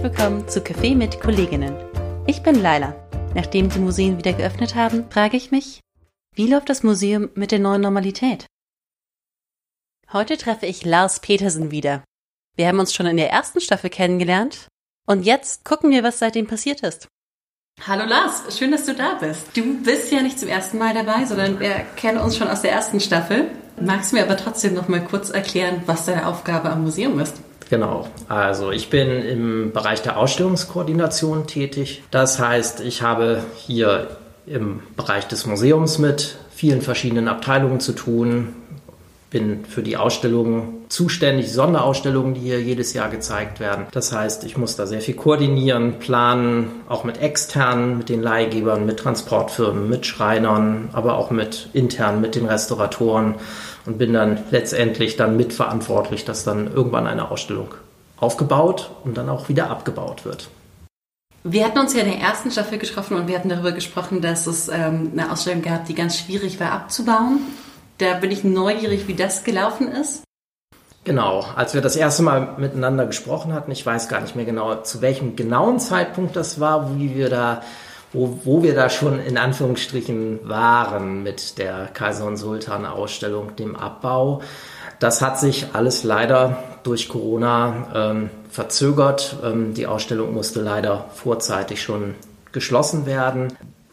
herzlich willkommen zu Café mit Kolleginnen. Ich bin Laila. Nachdem die Museen wieder geöffnet haben, frage ich mich, wie läuft das Museum mit der neuen Normalität? Heute treffe ich Lars Petersen wieder. Wir haben uns schon in der ersten Staffel kennengelernt und jetzt gucken wir, was seitdem passiert ist. Hallo Lars, schön, dass du da bist. Du bist ja nicht zum ersten Mal dabei, sondern wir kennen uns schon aus der ersten Staffel. Magst du mir aber trotzdem noch mal kurz erklären, was deine Aufgabe am Museum ist? Genau. Also ich bin im Bereich der Ausstellungskoordination tätig. Das heißt, ich habe hier im Bereich des Museums mit vielen verschiedenen Abteilungen zu tun, bin für die Ausstellungen zuständig, Sonderausstellungen, die hier jedes Jahr gezeigt werden. Das heißt, ich muss da sehr viel koordinieren, planen, auch mit externen, mit den Leihgebern, mit Transportfirmen, mit Schreinern, aber auch mit intern, mit den Restauratoren und bin dann letztendlich dann mitverantwortlich, dass dann irgendwann eine Ausstellung aufgebaut und dann auch wieder abgebaut wird. Wir hatten uns ja in der ersten Staffel getroffen und wir hatten darüber gesprochen, dass es ähm, eine Ausstellung gab, die ganz schwierig war abzubauen. Da bin ich neugierig, wie das gelaufen ist. Genau, als wir das erste Mal miteinander gesprochen hatten, ich weiß gar nicht mehr genau, zu welchem genauen Zeitpunkt das war, wie wir da, wo, wo wir da schon in Anführungsstrichen waren mit der Kaiser und Sultan Ausstellung, dem Abbau. Das hat sich alles leider durch Corona ähm, verzögert. Ähm, die Ausstellung musste leider vorzeitig schon geschlossen werden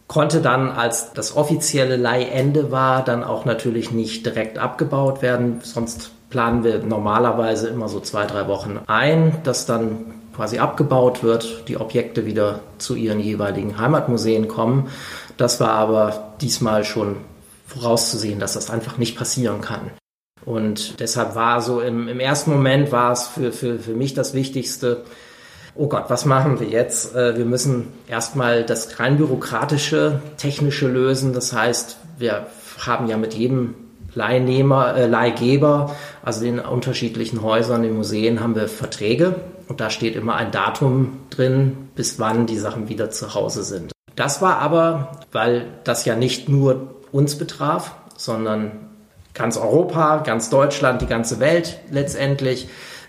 konnte dann, als das offizielle Leihende war, dann auch natürlich nicht direkt abgebaut werden. Sonst planen wir normalerweise immer so zwei, drei Wochen ein, dass dann quasi abgebaut wird, die Objekte wieder zu ihren jeweiligen Heimatmuseen kommen. Das war aber diesmal schon vorauszusehen, dass das einfach nicht passieren kann. Und deshalb war so im, im ersten Moment war es für, für, für mich das Wichtigste, oh Gott, was machen wir jetzt? Äh, wir müssen erstmal das rein bürokratische, technische lösen. Das heißt, wir haben ja mit jedem Leihnehmer, äh, Leihgeber, also den unterschiedlichen Häusern, den Museen, haben wir Verträge und da steht immer ein Datum drin, bis wann die Sachen wieder zu Hause sind. Das war aber, weil das ja nicht nur uns betraf, sondern ganz Europa, ganz Deutschland, die ganze Welt letztendlich,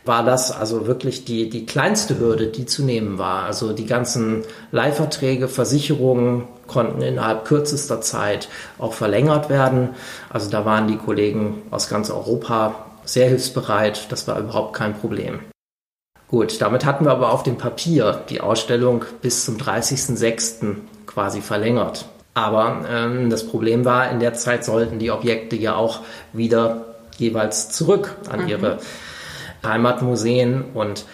war das also wirklich die, die kleinste Hürde, die zu nehmen war. Also die ganzen Leihverträge, Versicherungen konnten innerhalb kürzester Zeit auch verlängert werden. Also da waren die Kollegen aus ganz Europa sehr hilfsbereit. Das war überhaupt kein Problem. Gut, damit hatten wir aber auf dem Papier die Ausstellung bis zum 30.06. quasi verlängert. Aber ähm, das Problem war, in der Zeit sollten die Objekte ja auch wieder jeweils zurück an mhm. Heimatmuseen und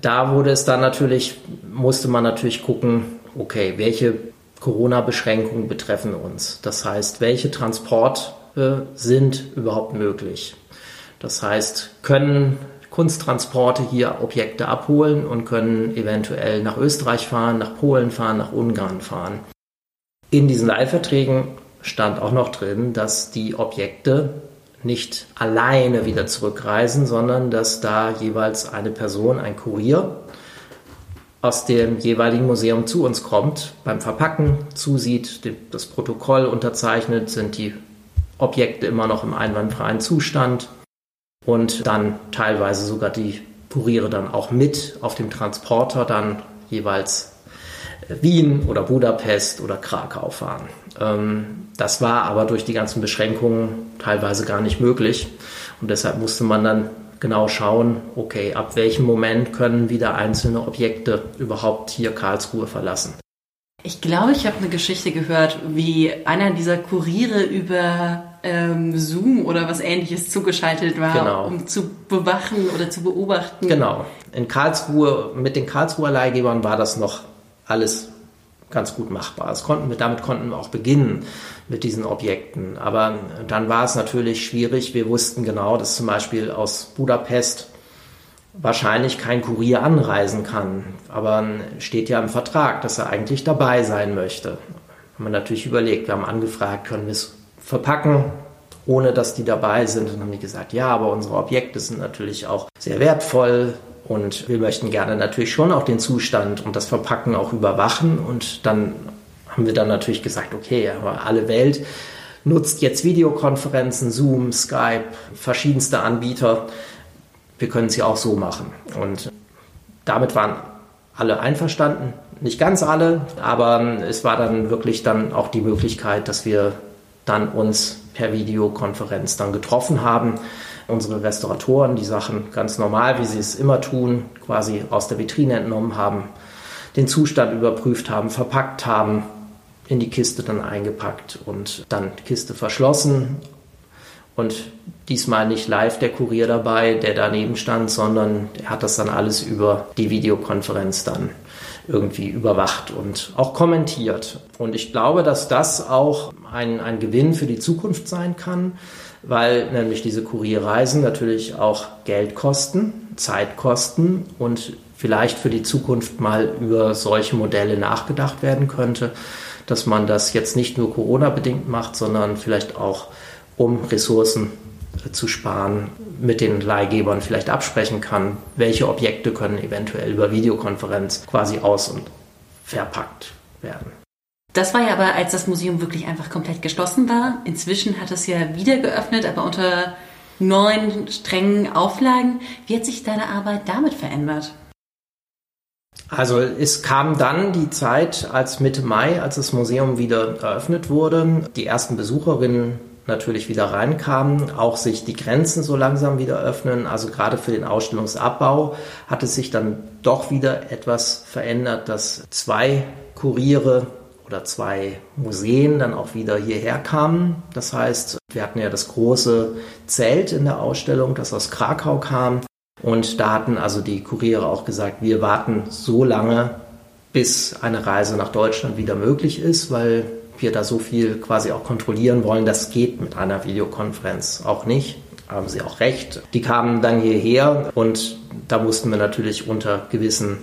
da wurde es dann natürlich, musste man natürlich gucken, okay, welche Corona-Beschränkungen betreffen uns? Das heißt, welche Transporte sind überhaupt möglich? Das heißt, können Kunsttransporte hier Objekte abholen und können eventuell nach Österreich fahren, nach Polen fahren, nach Ungarn fahren. In diesen Leihverträgen stand auch noch drin, dass die Objekte nicht alleine wieder zurückreisen, sondern dass da jeweils eine Person, ein Kurier aus dem jeweiligen Museum zu uns kommt, beim Verpacken zusieht, das Protokoll unterzeichnet, sind die Objekte immer noch im einwandfreien Zustand und dann teilweise sogar die Kuriere dann auch mit auf dem Transporter dann jeweils Wien oder Budapest oder Krakau fahren. Ähm, das war aber durch die ganzen Beschränkungen teilweise gar nicht möglich. Und deshalb musste man dann genau schauen, okay, ab welchem Moment können wieder einzelne Objekte überhaupt hier Karlsruhe verlassen. Ich glaube, ich habe eine Geschichte gehört, wie einer dieser Kuriere über ähm, Zoom oder was ähnliches zugeschaltet war, genau. um zu bewachen oder zu beobachten. Genau. In Karlsruhe, mit den Karlsruher Leihgebern war das noch alles ganz gut machbar. Das konnten wir, damit konnten wir auch beginnen mit diesen Objekten. Aber dann war es natürlich schwierig. Wir wussten genau, dass zum Beispiel aus Budapest wahrscheinlich kein Kurier anreisen kann. Aber steht ja im Vertrag, dass er eigentlich dabei sein möchte. Haben wir natürlich überlegt, wir haben angefragt, können wir es verpacken, ohne dass die dabei sind. Und dann haben die gesagt, ja, aber unsere Objekte sind natürlich auch sehr wertvoll. Und wir möchten gerne natürlich schon auch den Zustand und das Verpacken auch überwachen. Und dann haben wir dann natürlich gesagt, okay, aber alle Welt nutzt jetzt Videokonferenzen, Zoom, Skype, verschiedenste Anbieter. Wir können es ja auch so machen. Und damit waren alle einverstanden. Nicht ganz alle, aber es war dann wirklich dann auch die Möglichkeit, dass wir dann uns per Videokonferenz dann getroffen haben. Unsere Restauratoren die Sachen ganz normal, wie sie es immer tun, quasi aus der Vitrine entnommen haben, den Zustand überprüft haben, verpackt haben, in die Kiste dann eingepackt und dann Kiste verschlossen. Und diesmal nicht live der Kurier dabei, der daneben stand, sondern er hat das dann alles über die Videokonferenz dann irgendwie überwacht und auch kommentiert. Und ich glaube, dass das auch ein, ein Gewinn für die Zukunft sein kann, weil nämlich diese Kurierreisen natürlich auch Geld kosten, Zeit kosten und vielleicht für die Zukunft mal über solche Modelle nachgedacht werden könnte, dass man das jetzt nicht nur Corona-bedingt macht, sondern vielleicht auch um Ressourcen zu sparen, mit den Leihgebern vielleicht absprechen kann, welche Objekte können eventuell über Videokonferenz quasi aus- und verpackt werden. Das war ja aber, als das Museum wirklich einfach komplett geschlossen war. Inzwischen hat es ja wieder geöffnet, aber unter neuen strengen Auflagen. Wie hat sich deine Arbeit damit verändert? Also es kam dann die Zeit, als Mitte Mai, als das Museum wieder eröffnet wurde, die ersten Besucherinnen natürlich wieder reinkamen, auch sich die Grenzen so langsam wieder öffnen. Also gerade für den Ausstellungsabbau hat es sich dann doch wieder etwas verändert, dass zwei Kuriere oder zwei Museen dann auch wieder hierher kamen. Das heißt, wir hatten ja das große Zelt in der Ausstellung, das aus Krakau kam. Und da hatten also die Kuriere auch gesagt, wir warten so lange, bis eine Reise nach Deutschland wieder möglich ist, weil wir da so viel quasi auch kontrollieren wollen. Das geht mit einer Videokonferenz auch nicht. Haben Sie auch recht. Die kamen dann hierher und da mussten wir natürlich unter gewissen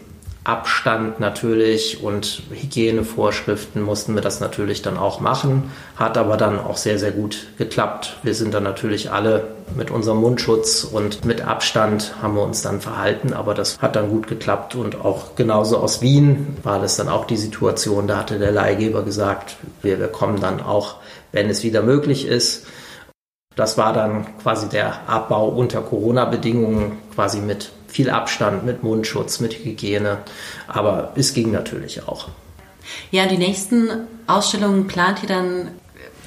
Abstand natürlich und Hygienevorschriften mussten wir das natürlich dann auch machen. Hat aber dann auch sehr, sehr gut geklappt. Wir sind dann natürlich alle mit unserem Mundschutz und mit Abstand haben wir uns dann verhalten, aber das hat dann gut geklappt und auch genauso aus Wien war das dann auch die Situation. Da hatte der Leihgeber gesagt, wir, wir kommen dann auch, wenn es wieder möglich ist. Das war dann quasi der Abbau unter Corona-Bedingungen, quasi mit viel Abstand, mit Mundschutz, mit Hygiene. Aber es ging natürlich auch. Ja, die nächsten Ausstellungen plant ihr dann,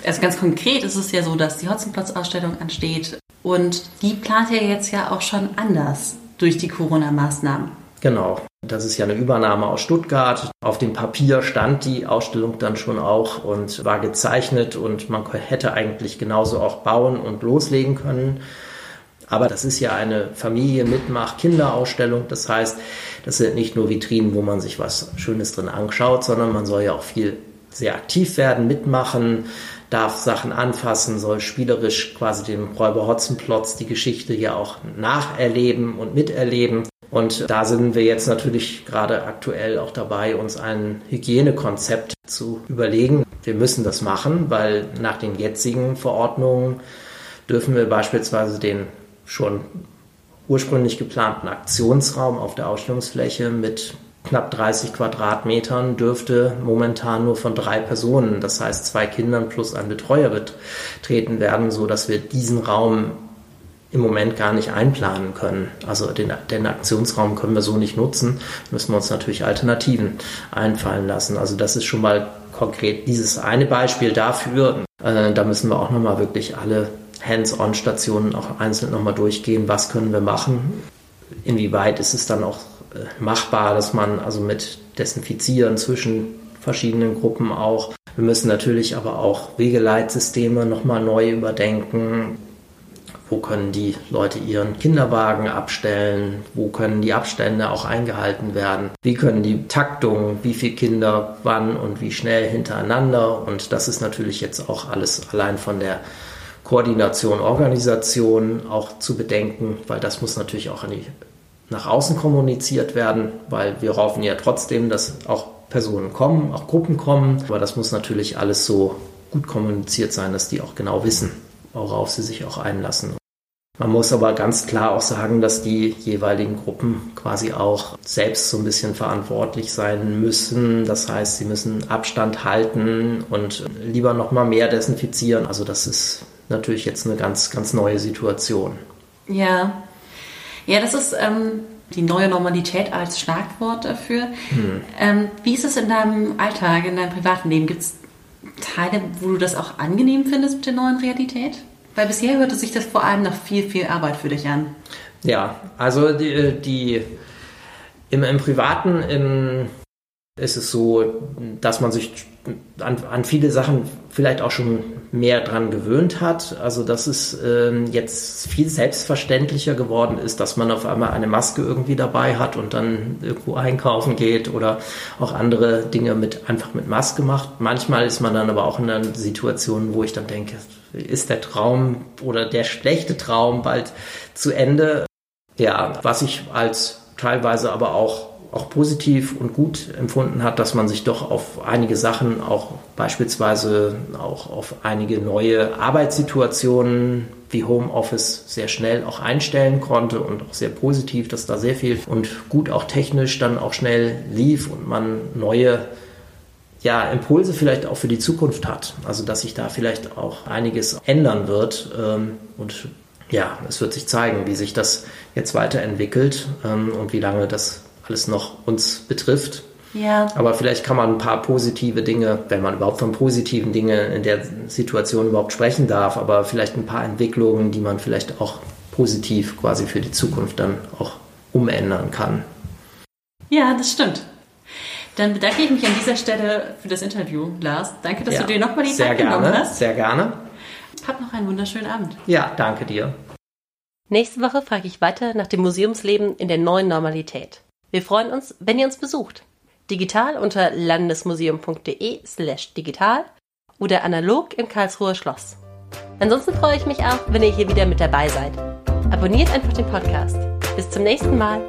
also ganz konkret ist es ja so, dass die Hotzenplotz-Ausstellung ansteht und die plant ihr jetzt ja auch schon anders durch die Corona-Maßnahmen. Genau. Das ist ja eine Übernahme aus Stuttgart. Auf dem Papier stand die Ausstellung dann schon auch und war gezeichnet und man hätte eigentlich genauso auch bauen und loslegen können. Aber das ist ja eine Familien-Mitmach-Kinderausstellung. Das heißt, das sind nicht nur Vitrinen, wo man sich was Schönes drin anschaut, sondern man soll ja auch viel sehr aktiv werden, mitmachen, darf Sachen anfassen, soll spielerisch quasi dem Räuber Hotzenplotz die Geschichte ja auch nacherleben und miterleben. Und da sind wir jetzt natürlich gerade aktuell auch dabei, uns ein Hygienekonzept zu überlegen. Wir müssen das machen, weil nach den jetzigen Verordnungen dürfen wir beispielsweise den schon ursprünglich geplanten Aktionsraum auf der Ausstellungsfläche mit knapp 30 Quadratmetern dürfte momentan nur von drei Personen, das heißt zwei Kindern plus ein Betreuer betreten werden, so dass wir diesen Raum im Moment gar nicht einplanen können. Also den, den Aktionsraum können wir so nicht nutzen, müssen wir uns natürlich Alternativen einfallen lassen. Also das ist schon mal konkret dieses eine Beispiel dafür. Äh, da müssen wir auch nochmal wirklich alle Hands-on-Stationen auch einzeln nochmal durchgehen, was können wir machen, inwieweit ist es dann auch äh, machbar, dass man also mit Desinfizieren zwischen verschiedenen Gruppen auch. Wir müssen natürlich aber auch Wegeleitsysteme nochmal neu überdenken. Wo können die Leute ihren Kinderwagen abstellen? Wo können die Abstände auch eingehalten werden? Wie können die Taktungen, wie viele Kinder wann und wie schnell hintereinander? Und das ist natürlich jetzt auch alles allein von der Koordination, Organisation auch zu bedenken, weil das muss natürlich auch die, nach außen kommuniziert werden, weil wir hoffen ja trotzdem, dass auch Personen kommen, auch Gruppen kommen, aber das muss natürlich alles so gut kommuniziert sein, dass die auch genau wissen, worauf sie sich auch einlassen. Man muss aber ganz klar auch sagen, dass die jeweiligen Gruppen quasi auch selbst so ein bisschen verantwortlich sein müssen. Das heißt, sie müssen Abstand halten und lieber noch mal mehr desinfizieren. Also das ist natürlich jetzt eine ganz, ganz neue Situation. Ja. Ja, das ist, ähm, die neue Normalität als Schlagwort dafür. Hm. Ähm, wie ist es in deinem Alltag, in deinem privaten Leben? Gibt es Teile, wo du das auch angenehm findest mit der neuen Realität? Weil bisher hörte sich das vor allem nach viel, viel Arbeit für dich an. Ja, also die, die im, im Privaten im, ist es so, dass man sich an, an, viele Sachen vielleicht auch schon mehr dran gewöhnt hat. Also dass es ähm, jetzt viel selbstverständlicher geworden ist, dass man auf einmal eine Maske irgendwie dabei hat und dann irgendwo einkaufen geht oder auch andere Dinge mit einfach mit Maske macht. Manchmal ist man dann aber auch in einer Situation, wo ich dann denke, ist der Traum oder der schlechte Traum bald zu Ende. Ja, was ich als teilweise aber auch auch positiv und gut empfunden hat, dass man sich doch auf einige Sachen, auch beispielsweise auch auf einige neue Arbeitssituationen wie Homeoffice sehr schnell auch einstellen konnte und auch sehr positiv, dass da sehr viel und gut auch technisch dann auch schnell lief und man neue ja, Impulse vielleicht auch für die Zukunft hat. Also dass sich da vielleicht auch einiges ändern wird. Ähm, und ja, es wird sich zeigen, wie sich das jetzt weiterentwickelt ähm, und wie lange das alles noch uns betrifft. Ja. Aber vielleicht kann man ein paar positive Dinge, wenn man überhaupt von positiven Dingen in der Situation überhaupt sprechen darf, aber vielleicht ein paar Entwicklungen, die man vielleicht auch positiv quasi für die Zukunft dann auch umändern kann. Ja, das stimmt. Dann bedanke ich mich an dieser Stelle für das Interview, Lars. Danke, dass ja, du dir nochmal die Zeit gerne, genommen hast. Sehr gerne. Hab noch einen wunderschönen Abend. Ja, danke dir. Nächste Woche frage ich weiter nach dem Museumsleben in der neuen Normalität. Wir freuen uns, wenn ihr uns besucht. Digital unter landesmuseum.de slash digital oder analog im Karlsruher Schloss. Ansonsten freue ich mich auch, wenn ihr hier wieder mit dabei seid. Abonniert einfach den Podcast. Bis zum nächsten Mal.